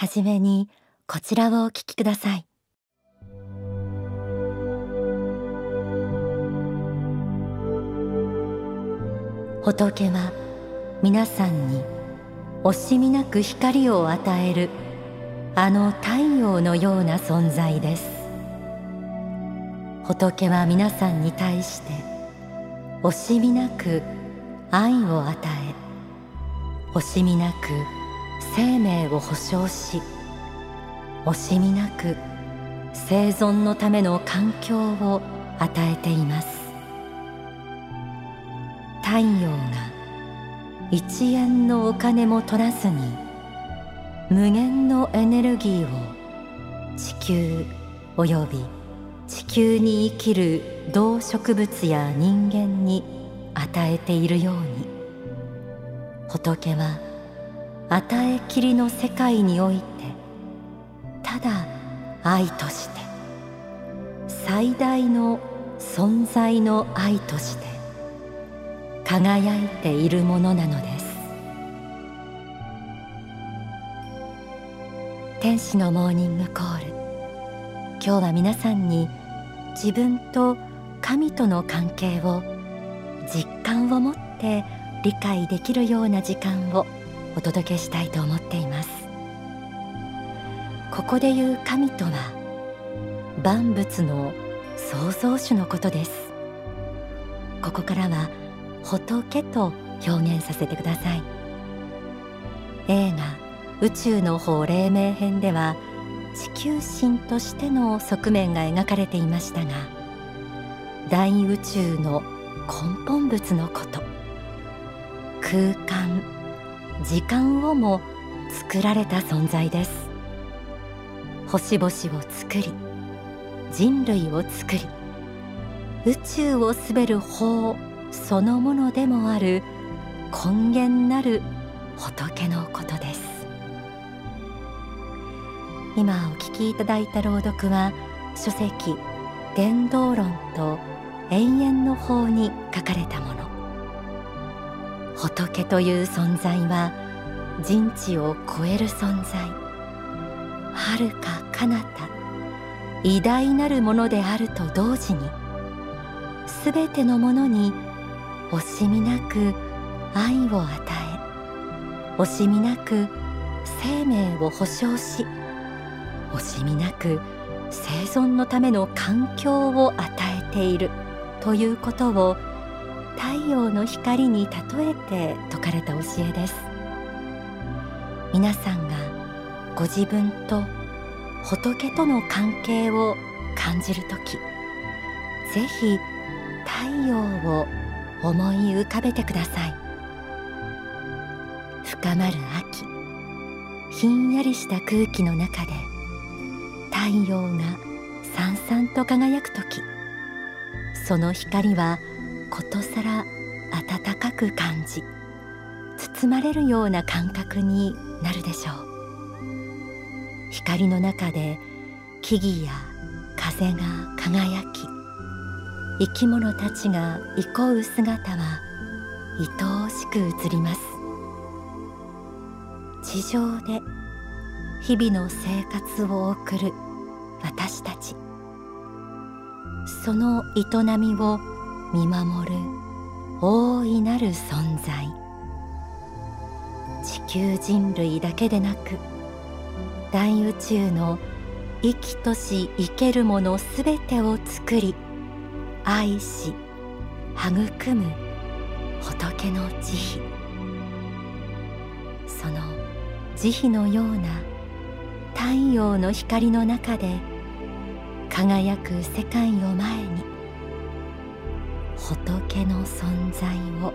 はじめにこちらをお聞きください。仏は皆さんに惜しみなく光を与えるあの太陽のような存在です。仏は皆さんに対して惜しみなく愛を与え惜しみなく生命を保障し惜しみなく生存のための環境を与えています。太陽が一円のお金も取らずに無限のエネルギーを地球および地球に生きる動植物や人間に与えているように仏は与えきりの世界においてただ愛として最大の存在の愛として輝いているものなのです。天使のモーニングコール。今日は皆さんに自分と神との関係を実感を持って理解できるような時間をお届けしたいと思っています。ここで言う神とは万物の創造主のことです。ここからは仏と表現させてください。映画宇宙の法黎明編では地球神としての側面が描かれていましたが大宇宙の根本物のこと。空間時間をも作られた存在です。星々を作り人類を作り宇宙を滑る法そのものでもある根源なる仏のことです。今お聞きいただいた朗読は書籍伝道論と永遠の法に書かれたもの。仏という存在は人知を超える存在。遥か彼方偉大なるものであると同時にすべてのものに惜しみなく愛を与え惜しみなく生命を保障し惜しみなく生存のための環境を与えているということを太陽の光に例えて説かれた教えです。皆さんがご自分と仏との関係を感じるときぜひ太陽を思い浮かべてください。深まる秋ひんやりした空気の中で太陽がさんさんと輝く時その光はことさら暖かく感じ包まれるような感覚になるでしょう。光の中で木々や風が輝き生き物たちが憩う姿は愛おしく映ります。地上で日々の生活を送る私たち。その営みを見守る大いなる存在。地球人類だけでなく大宇宙の生きとし生けるものすべてを作り愛し育む仏の慈悲。その慈悲のような太陽の光の中で輝く世界を前に仏の存在を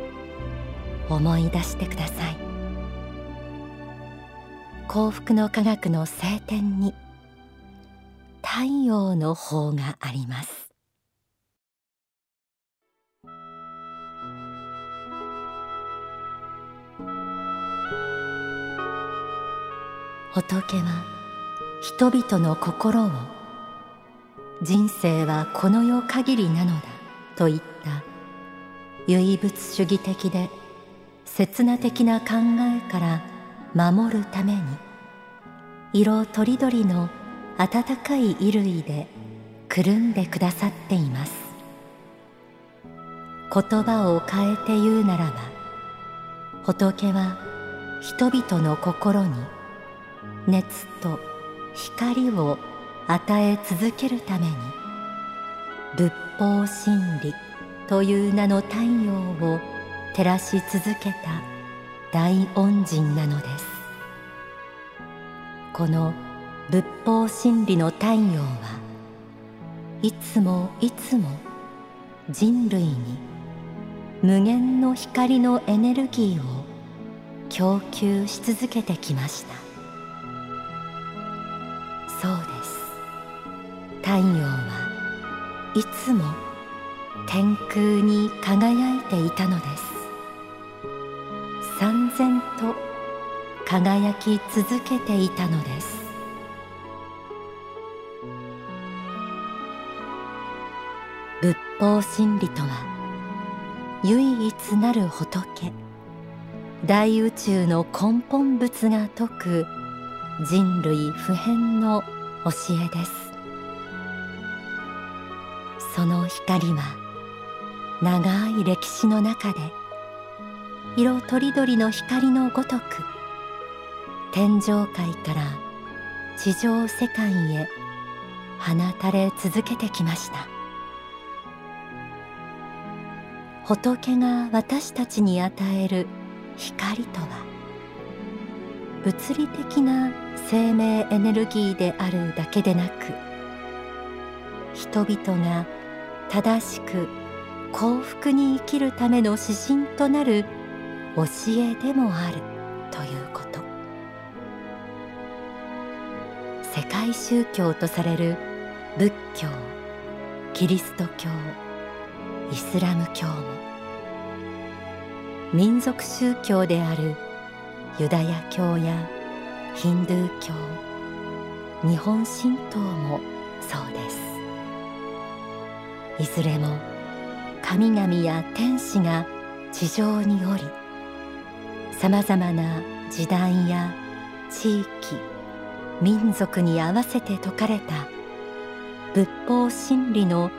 思い出してください。幸福の科学の聖典に太陽の方があります。仏は人々の心を人生はこの世限りなのだといった唯物主義的で刹那的な考えから守るために色とりどりの暖かい衣類でくるんでくださっています。言葉を変えて言うならば仏は人々の心に熱と光を与え続けるために仏法真理という名の太陽を照らし続けた大恩人なのです。この仏法真理の太陽はいつもいつも人類に無限の光のエネルギーを供給し続けてきました。そうです。太陽はいつも天空に輝いていたのです。三千と輝き続けていたのです。仏法真理とは唯一なる仏。大宇宙の根本仏が説く人類普遍の教えです。その光は長い歴史の中で色とりどりの光のごとく天上界から地上世界へ放たれ続けてきました。仏が私たちに与える光とは物理的な生命エネルギーであるだけでなく人々が正しく幸福に生きるための指針となる教えでもあるということ。世界宗教とされる仏教キリスト教イスラム教も民族宗教であるユダヤ教やヒンドゥー教日本神道もそうです。いずれも神々や天使が地上に降りさまざまな時代や地域民族に合わせて説かれた仏法真理の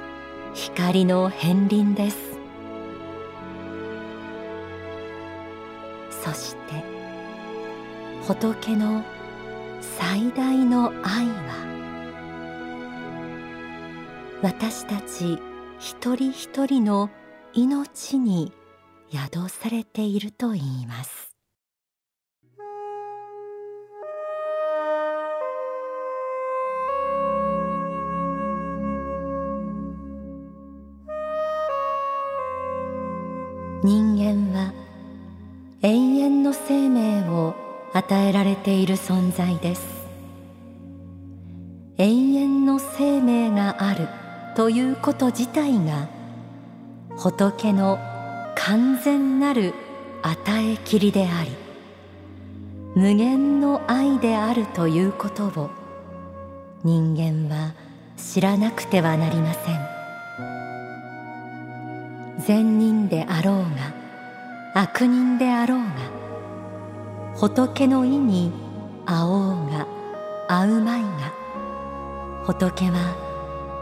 光の片鱗です。そして仏の最大の愛は私たち一人一人の命に宿されていると言います。人間は永遠の生命を与えられている存在です。永遠の生命がある。ということ自体が仏の完全なる与えきりであり無限の愛であるということを人間は知らなくてはなりません。善人であろうが悪人であろうが仏の意に会おうが会うまいが仏は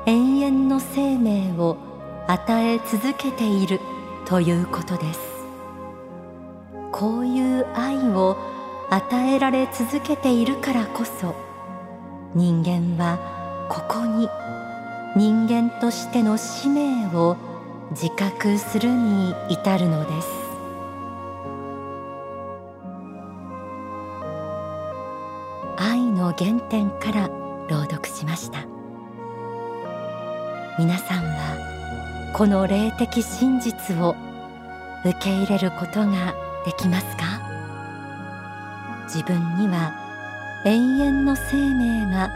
永遠の生命を与え続けているということです。こういう愛を与えられ続けているからこそ人間はここに人間としての使命を自覚するに至るのです。愛の原点から朗読しました。皆さんはこの霊的真実を受け入れることができますか？自分には永遠の生命が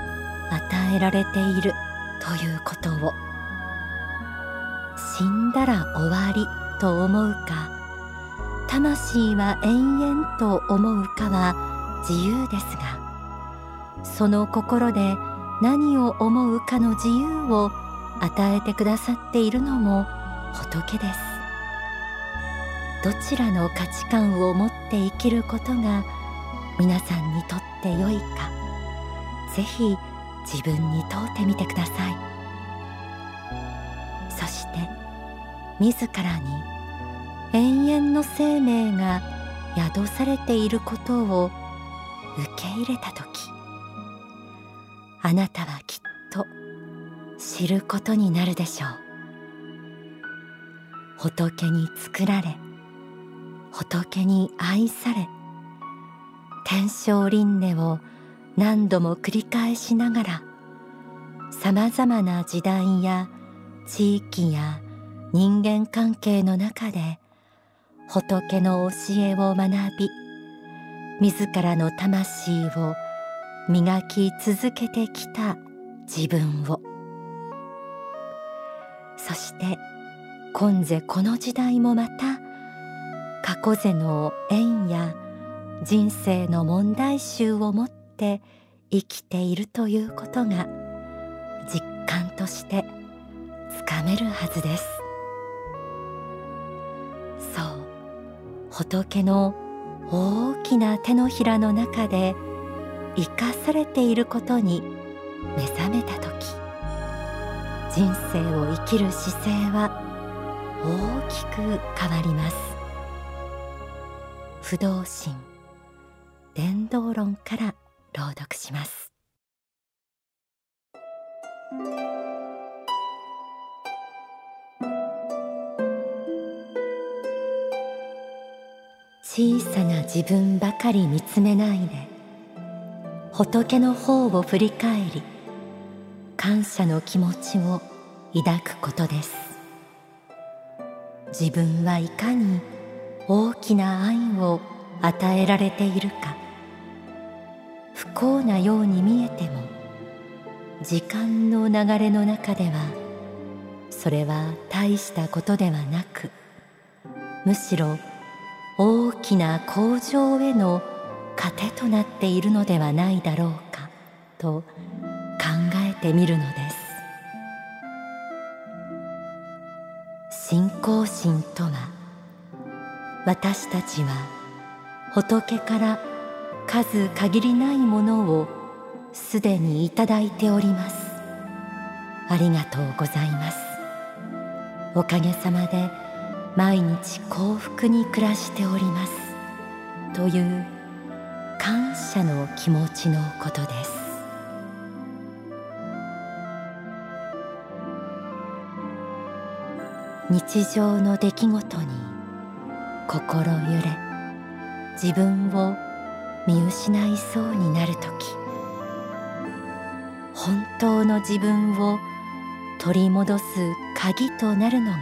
与えられているということを。死んだら終わりと思うか？魂は永遠と思うかは自由ですがその心で何を思うかの自由を与えてくださっているのも仏です。どちらの価値観を持って生きることが皆さんにとって良いかぜひ自分に問うてみてください。そして自らに永遠の生命が宿されていることを受け入れた時あなたはきっと知ることになるでしょう。仏に作られ仏に愛され天正輪廻を何度も繰り返しながらさまざまな時代や地域や人間関係の中で仏の教えを学び自らの魂を磨き続けてきた自分を。そして今世この時代もまた過去世の縁や人生の問題集を持って生きているということが実感としてつかめるはずです。そう。仏の大きな手のひらの中で生かされていることに目覚めた時。人生を生きる姿勢は大きく変わります。不動心伝道論から朗読します。小さな自分ばかり見つめないで仏の方を振り返り感謝の気持ちを抱くことです。自分はいかに大きな愛を与えられているか。不幸なように見えても時間の流れの中ではそれは大したことではなくむしろ大きな向上への糧となっているのではないだろうかとてみるのです。信仰心とは私たちは仏から数限りないものをすでにいただいております。ありがとうございます。おかげさまで毎日幸福に暮らしております。という感謝の気持ちのことです。日常の出来事に心揺れ自分を見失いそうになる時。本当の自分を取り戻す鍵となるのが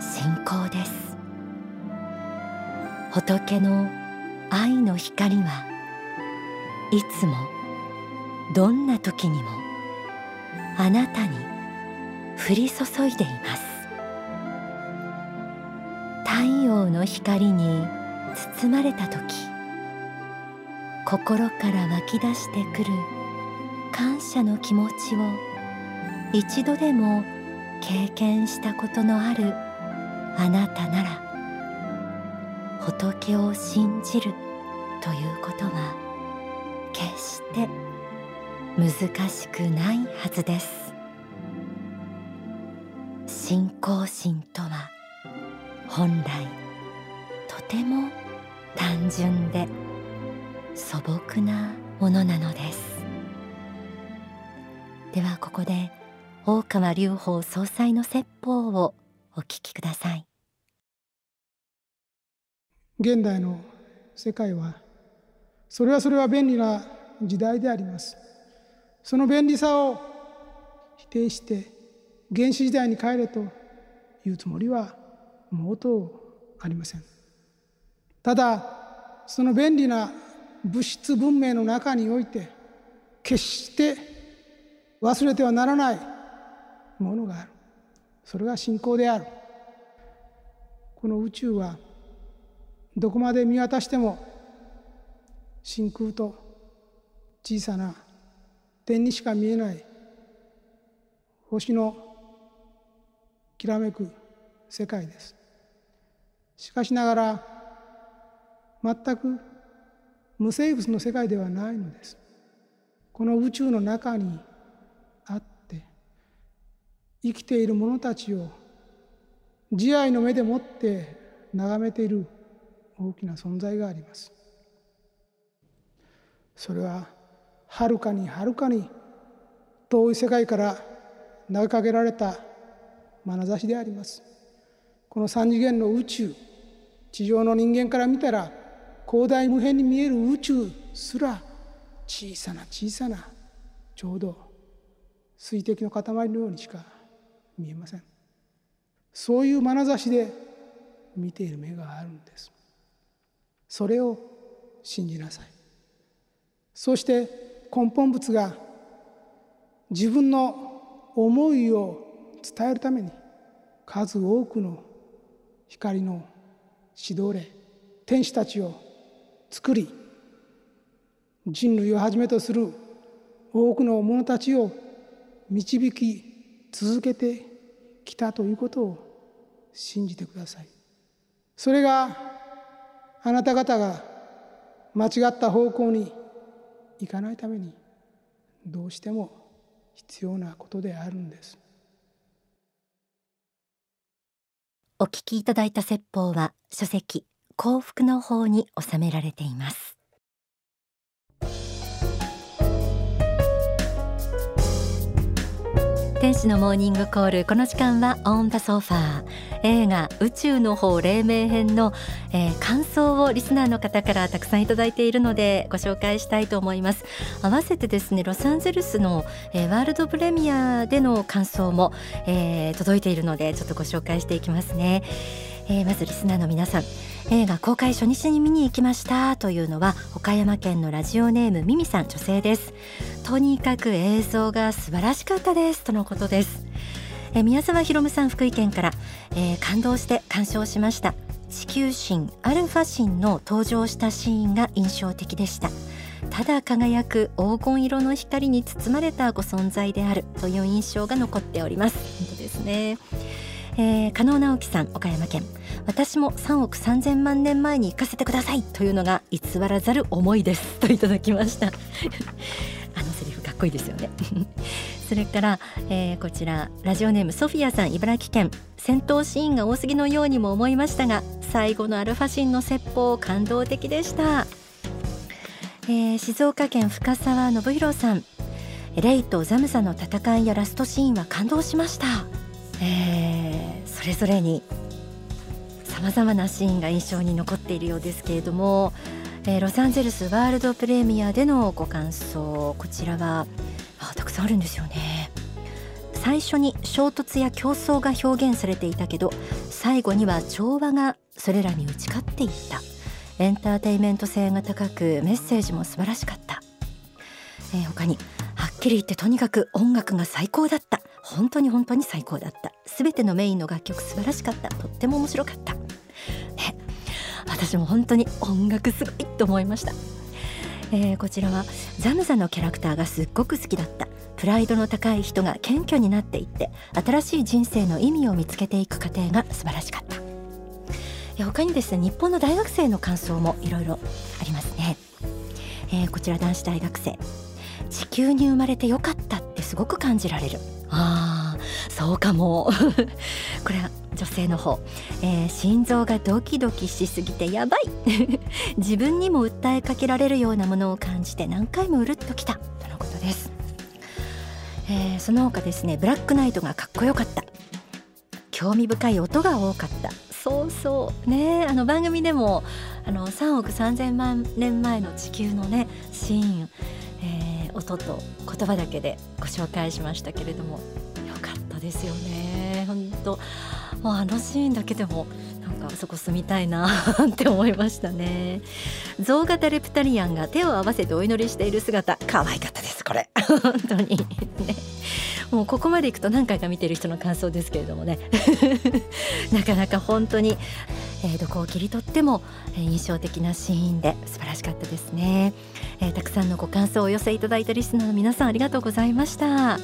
信仰です。仏の愛の光はいつもどんな時にもあなたに降り注いでいます。太陽の光に包まれた時心から湧き出してくる感謝の気持ちを一度でも経験したことのあるあなたなら仏を信じるということは決して難しくないはずです。信仰心とは本来ても単純で素朴なものなのです。ではここで大川隆法総裁の説法をお聞きください。現代の世界はそれはそれは便利な時代であります。その便利さを否定して原始時代に帰れというつもりは毛頭ありません。ただその便利な物質文明の中において決して忘れてはならないものがある。それが信仰である。この宇宙はどこまで見渡しても真空と小さな点にしか見えない星のきらめく世界です。しかしながら全く無生物の世界ではないのです。この宇宙の中にあって生きている者たちを慈愛の目でもって眺めている大きな存在があります。それははるかにはるかに遠い世界から投げかけられた眼差しであります。この三次元の宇宙地上の人間から見たら広大無辺に見える宇宙すら小さな小さなちょうど水滴の塊のようにしか見えません。そういう眼差しで見ている目があるんです。それを信じなさい。そして根本物が自分の思いを伝えるために数多くの光の指導霊天使たちを作り人類をはじめとする多くの者たちを導き続けてきたということを信じてください。それがあなた方が間違った方向に行かないためにどうしても必要なことであるんです。お聞きいただいた説法は書籍幸福の方に収められています。天使のモーニングコール。この時間はオンダソファー。映画宇宙の方黎明編の、えー、感想をリスナーの方からたくさんいただいているのでご紹介したいと思います。合わせてですねロサンゼルスの、えー、ワールドプレミアでの感想も、えー、届いているのでちょっとご紹介していきますね、え、まずリスナーの皆さん。映画公開初日に見に行きましたというのは岡山県のラジオネームミミさん女性です。とにかく映像が素晴らしかったです。とのことです。え宮沢ひろむさん福井県から、えー、感動して鑑賞しました。地球神アルファ神の登場したシーンが印象的でした。ただ輝く黄金色の光に包まれたご存在であるという印象が残っております。本当ですね。えー、加納直樹さん岡山県。私も3億3000万年前に行かせてくださいというのが偽らざる思いです。といただきました。っこいいですよね。それから、えー、こちらラジオネームソフィアさん茨城県。戦闘シーンが多すぎのようにも思いましたが最後のアルファシンの説法感動的でした、えー、静岡県深沢信弘さん。レイとザムザの戦いやラストシーンは感動しました、えー、それぞれにさまざまなシーンが印象に残っているようですけれどもえー、ロサンゼルスワールドプレミアでのご感想こちらはあたくさんあるんですよね。最初に衝突や競争が表現されていたけど最後には調和がそれらに打ち勝っていった。エンターテイメント性が高くメッセージも素晴らしかった、えー、他にはっきり言ってとにかく音楽が最高だった。本当に本当に最高だった。全てのメインの楽曲素晴らしかった。とっても面白かった。私も本当に音楽すごいと思いました、えー、こちらはザムザのキャラクターがすっごく好きだった。プライドの高い人が謙虚になっていって新しい人生の意味を見つけていく過程が素晴らしかった。他にですね日本の大学生の感想もいろいろありますね、えー、こちら男子大学生。地球に生まれてよかったってすごく感じられる。あーそうかも。これ女性の方、えー、心臓がドキドキしすぎてやばい。自分にも訴えかけられるようなものを感じて何回もうるっときた。とのことです、えー、その他ですねブラックナイトがかっこよかった。興味深い音が多かった。そうそう。ねあの番組でもあの3億3000万年前の地球のねシーン、えー、音と言葉だけでご紹介しましたけれどもよかったですよね。本当もうあのシーンだけでもなんかあそこ住みたいな って思いましたね。象型レプタリアンが手を合わせてお祈りしている姿可愛かったですこれ。本当に。ね。もうここまでいくと何回か見てる人の感想ですけれどもね。なかなか本当に、えー、どこを切り取っても、えー、印象的なシーンで素晴らしかったですね、えー、たくさんのご感想をお寄せいただいたリスナーの皆さんありがとうございました。